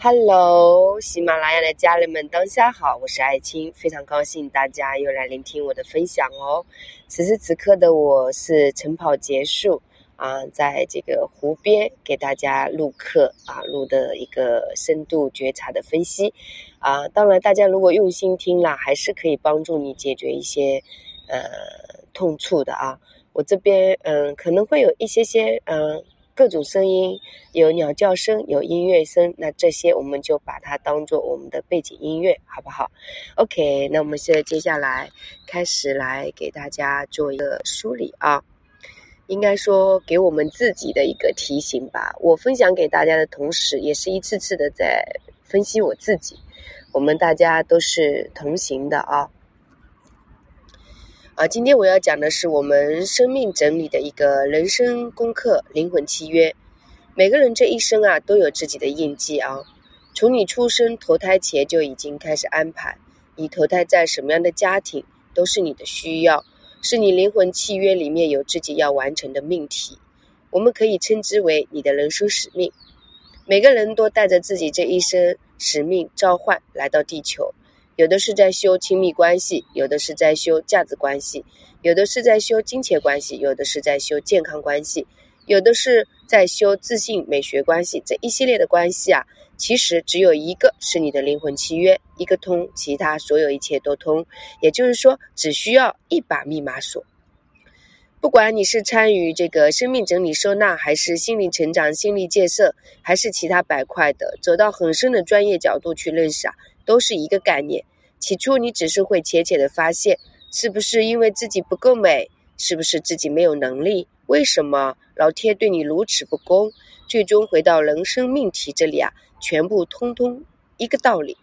Hello，喜马拉雅的家人们，当下好，我是爱青，非常高兴大家又来聆听我的分享哦。此时此刻的我是晨跑结束啊，在这个湖边给大家录课啊，录的一个深度觉察的分析啊。当然，大家如果用心听了，还是可以帮助你解决一些呃痛处的啊。我这边嗯，可能会有一些些嗯。各种声音，有鸟叫声，有音乐声，那这些我们就把它当做我们的背景音乐，好不好？OK，那我们现在接下来开始来给大家做一个梳理啊，应该说给我们自己的一个提醒吧。我分享给大家的同时，也是一次次的在分析我自己。我们大家都是同行的啊。啊，今天我要讲的是我们生命整理的一个人生功课——灵魂契约。每个人这一生啊，都有自己的印记啊。从你出生投胎前就已经开始安排，你投胎在什么样的家庭，都是你的需要，是你灵魂契约里面有自己要完成的命题。我们可以称之为你的人生使命。每个人都带着自己这一生使命召唤来到地球。有的是在修亲密关系，有的是在修价值关系，有的是在修金钱关系，有的是在修健康关系，有的是在修自信美学关系。这一系列的关系啊，其实只有一个是你的灵魂契约，一个通，其他所有一切都通。也就是说，只需要一把密码锁。不管你是参与这个生命整理收纳，还是心理成长、心理建设，还是其他板块的，走到很深的专业角度去认识啊。都是一个概念。起初你只是会浅浅的发现，是不是因为自己不够美？是不是自己没有能力？为什么老天对你如此不公？最终回到人生命题这里啊，全部通通一个道理。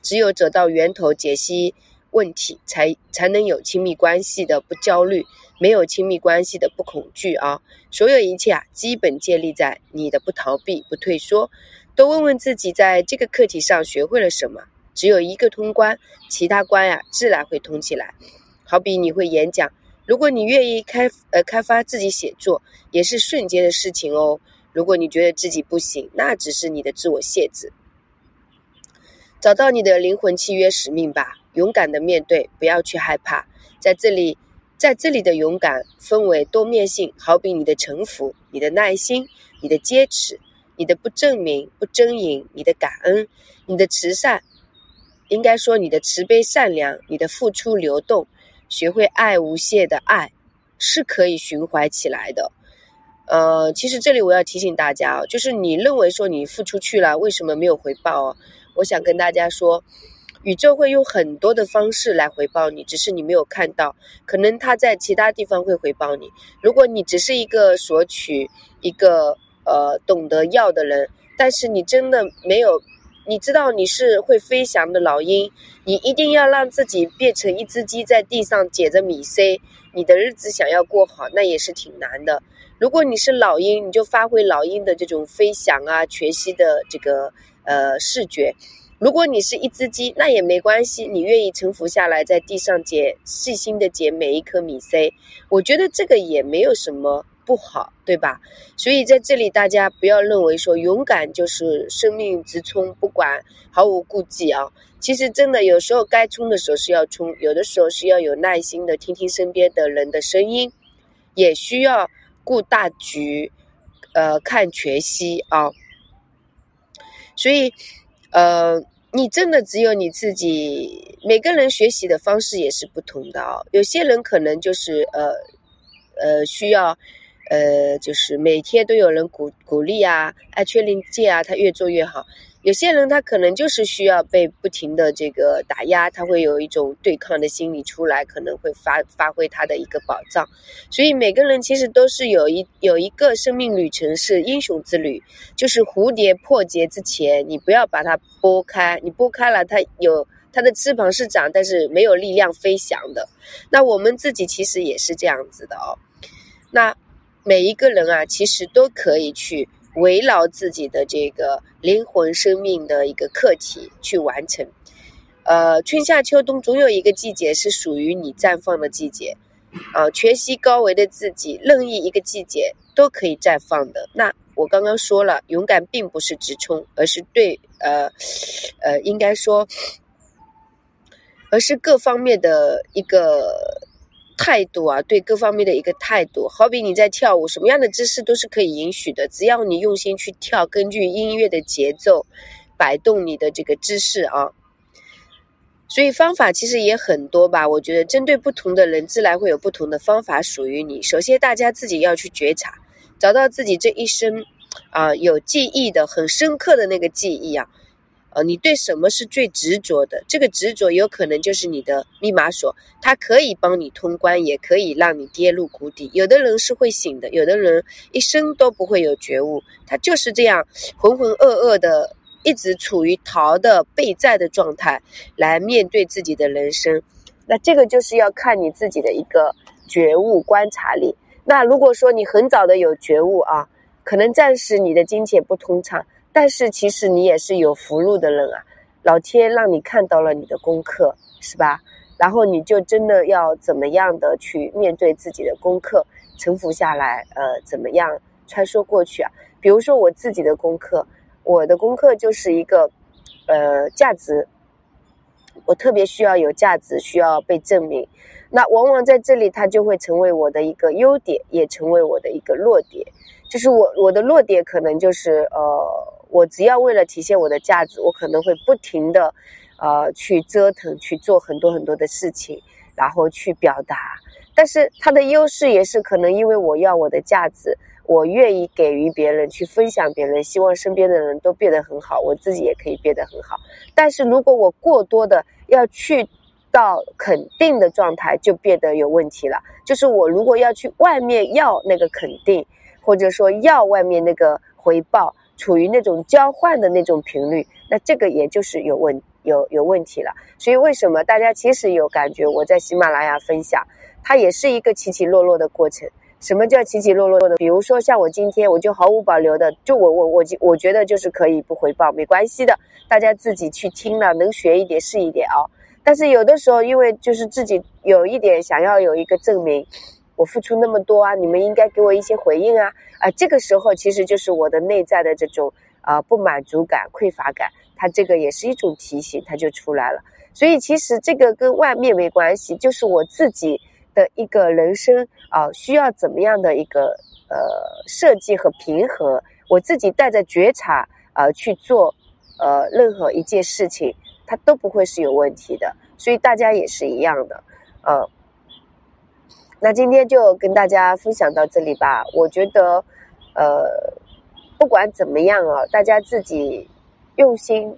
只有走到源头解析问题，才才能有亲密关系的不焦虑，没有亲密关系的不恐惧啊！所有一切啊，基本建立在你的不逃避、不退缩。多问问自己，在这个课题上学会了什么？只有一个通关，其他关呀自然会通起来。好比你会演讲，如果你愿意开呃开发自己写作，也是瞬间的事情哦。如果你觉得自己不行，那只是你的自我限制。找到你的灵魂契约使命吧，勇敢的面对，不要去害怕。在这里，在这里的勇敢分为多面性，好比你的臣服、你的耐心、你的坚持、你的不证明、不争赢、你的感恩、你的慈善。应该说，你的慈悲善良，你的付出流动，学会爱无限的爱，是可以循环起来的。呃，其实这里我要提醒大家哦，就是你认为说你付出去了，为什么没有回报哦？我想跟大家说，宇宙会用很多的方式来回报你，只是你没有看到，可能他在其他地方会回报你。如果你只是一个索取、一个呃懂得要的人，但是你真的没有。你知道你是会飞翔的老鹰，你一定要让自己变成一只鸡，在地上捡着米 C。你的日子想要过好，那也是挺难的。如果你是老鹰，你就发挥老鹰的这种飞翔啊、全息的这个呃视觉。如果你是一只鸡，那也没关系，你愿意沉浮下来，在地上捡，细心的捡每一颗米 C。我觉得这个也没有什么。不好，对吧？所以在这里，大家不要认为说勇敢就是生命直冲，不管毫无顾忌啊。其实真的有时候该冲的时候是要冲，有的时候是要有耐心的听听身边的人的声音，也需要顾大局，呃，看全息啊。所以，呃，你真的只有你自己。每个人学习的方式也是不同的啊。有些人可能就是呃，呃，需要。呃，就是每天都有人鼓鼓励啊，爱确令戒啊，他越做越好。有些人他可能就是需要被不停的这个打压，他会有一种对抗的心理出来，可能会发发挥他的一个宝藏。所以每个人其实都是有一有一个生命旅程是英雄之旅，就是蝴蝶破茧之前，你不要把它拨开，你拨开了，它有它的翅膀是长，但是没有力量飞翔的。那我们自己其实也是这样子的哦，那。每一个人啊，其实都可以去围绕自己的这个灵魂生命的一个课题去完成。呃，春夏秋冬总有一个季节是属于你绽放的季节，啊，全息高维的自己，任意一个季节都可以绽放的。那我刚刚说了，勇敢并不是直冲，而是对呃呃，应该说，而是各方面的一个态度啊，对各方面的一个态度。好比你在跳舞，什么样的姿势都是可以允许的，只要你用心去跳，根据音乐的节奏摆动你的这个姿势啊。所以方法其实也很多吧，我觉得针对不同的人，自然会有不同的方法属于你。首先，大家自己要去觉察，找到自己这一生啊有记忆的、很深刻的那个记忆啊，呃，你对什么是最执着的？这个执着有可能就是你的密码锁，它可以帮你通关，也可以让你跌入谷底。有的人是会醒的，有的人一生都不会有觉悟，他就是这样浑浑噩噩的。一直处于逃的备战的状态来面对自己的人生，那这个就是要看你自己的一个觉悟观察力。那如果说你很早的有觉悟啊，可能暂时你的金钱不通畅，但是其实你也是有福禄的人啊。老天让你看到了你的功课，是吧？然后你就真的要怎么样的去面对自己的功课，沉浮下来，呃，怎么样穿梭过去啊？比如说我自己的功课。我的功课就是一个，呃，价值。我特别需要有价值，需要被证明。那往往在这里，它就会成为我的一个优点，也成为我的一个弱点。就是我我的弱点可能就是，呃，我只要为了体现我的价值，我可能会不停的，呃，去折腾，去做很多很多的事情，然后去表达。但是它的优势也是可能因为我要我的价值。我愿意给予别人，去分享别人，希望身边的人都变得很好，我自己也可以变得很好。但是如果我过多的要去到肯定的状态，就变得有问题了。就是我如果要去外面要那个肯定，或者说要外面那个回报，处于那种交换的那种频率，那这个也就是有问有有问题了。所以为什么大家其实有感觉我在喜马拉雅分享，它也是一个起起落落的过程。什么叫起起落落的？比如说像我今天，我就毫无保留的，就我我我我觉得就是可以不回报，没关系的，大家自己去听了，能学一点是一点啊。但是有的时候，因为就是自己有一点想要有一个证明，我付出那么多啊，你们应该给我一些回应啊啊！这个时候其实就是我的内在的这种啊不满足感、匮乏感，它这个也是一种提醒，它就出来了。所以其实这个跟外面没关系，就是我自己。的一个人生啊，需要怎么样的一个呃设计和平和？我自己带着觉察啊去做呃任何一件事情，它都不会是有问题的。所以大家也是一样的，呃，那今天就跟大家分享到这里吧。我觉得呃不管怎么样啊，大家自己用心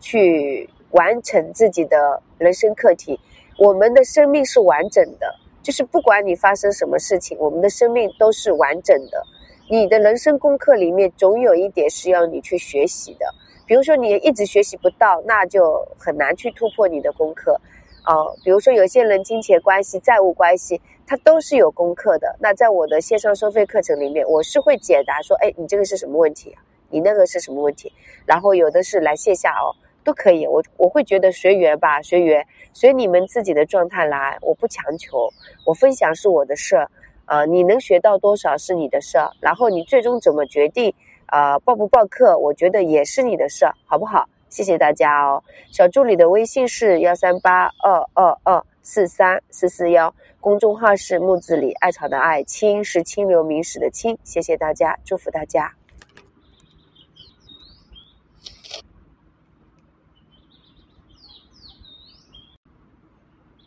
去完成自己的人生课题。我们的生命是完整的。就是不管你发生什么事情，我们的生命都是完整的。你的人生功课里面总有一点是要你去学习的。比如说你一直学习不到，那就很难去突破你的功课。哦，比如说有些人金钱关系、债务关系，他都是有功课的。那在我的线上收费课程里面，我是会解答说，哎，你这个是什么问题？你那个是什么问题？然后有的是来线下哦。都可以，我我会觉得随缘吧，随缘，随你们自己的状态来，我不强求，我分享是我的事儿，啊，你能学到多少是你的事儿，然后你最终怎么决定，呃，报不报课，我觉得也是你的事儿，好不好？谢谢大家哦，小助理的微信是幺三八二二二四三四四幺，公众号是木子李艾草的艾青是清流明史的清，谢谢大家，祝福大家。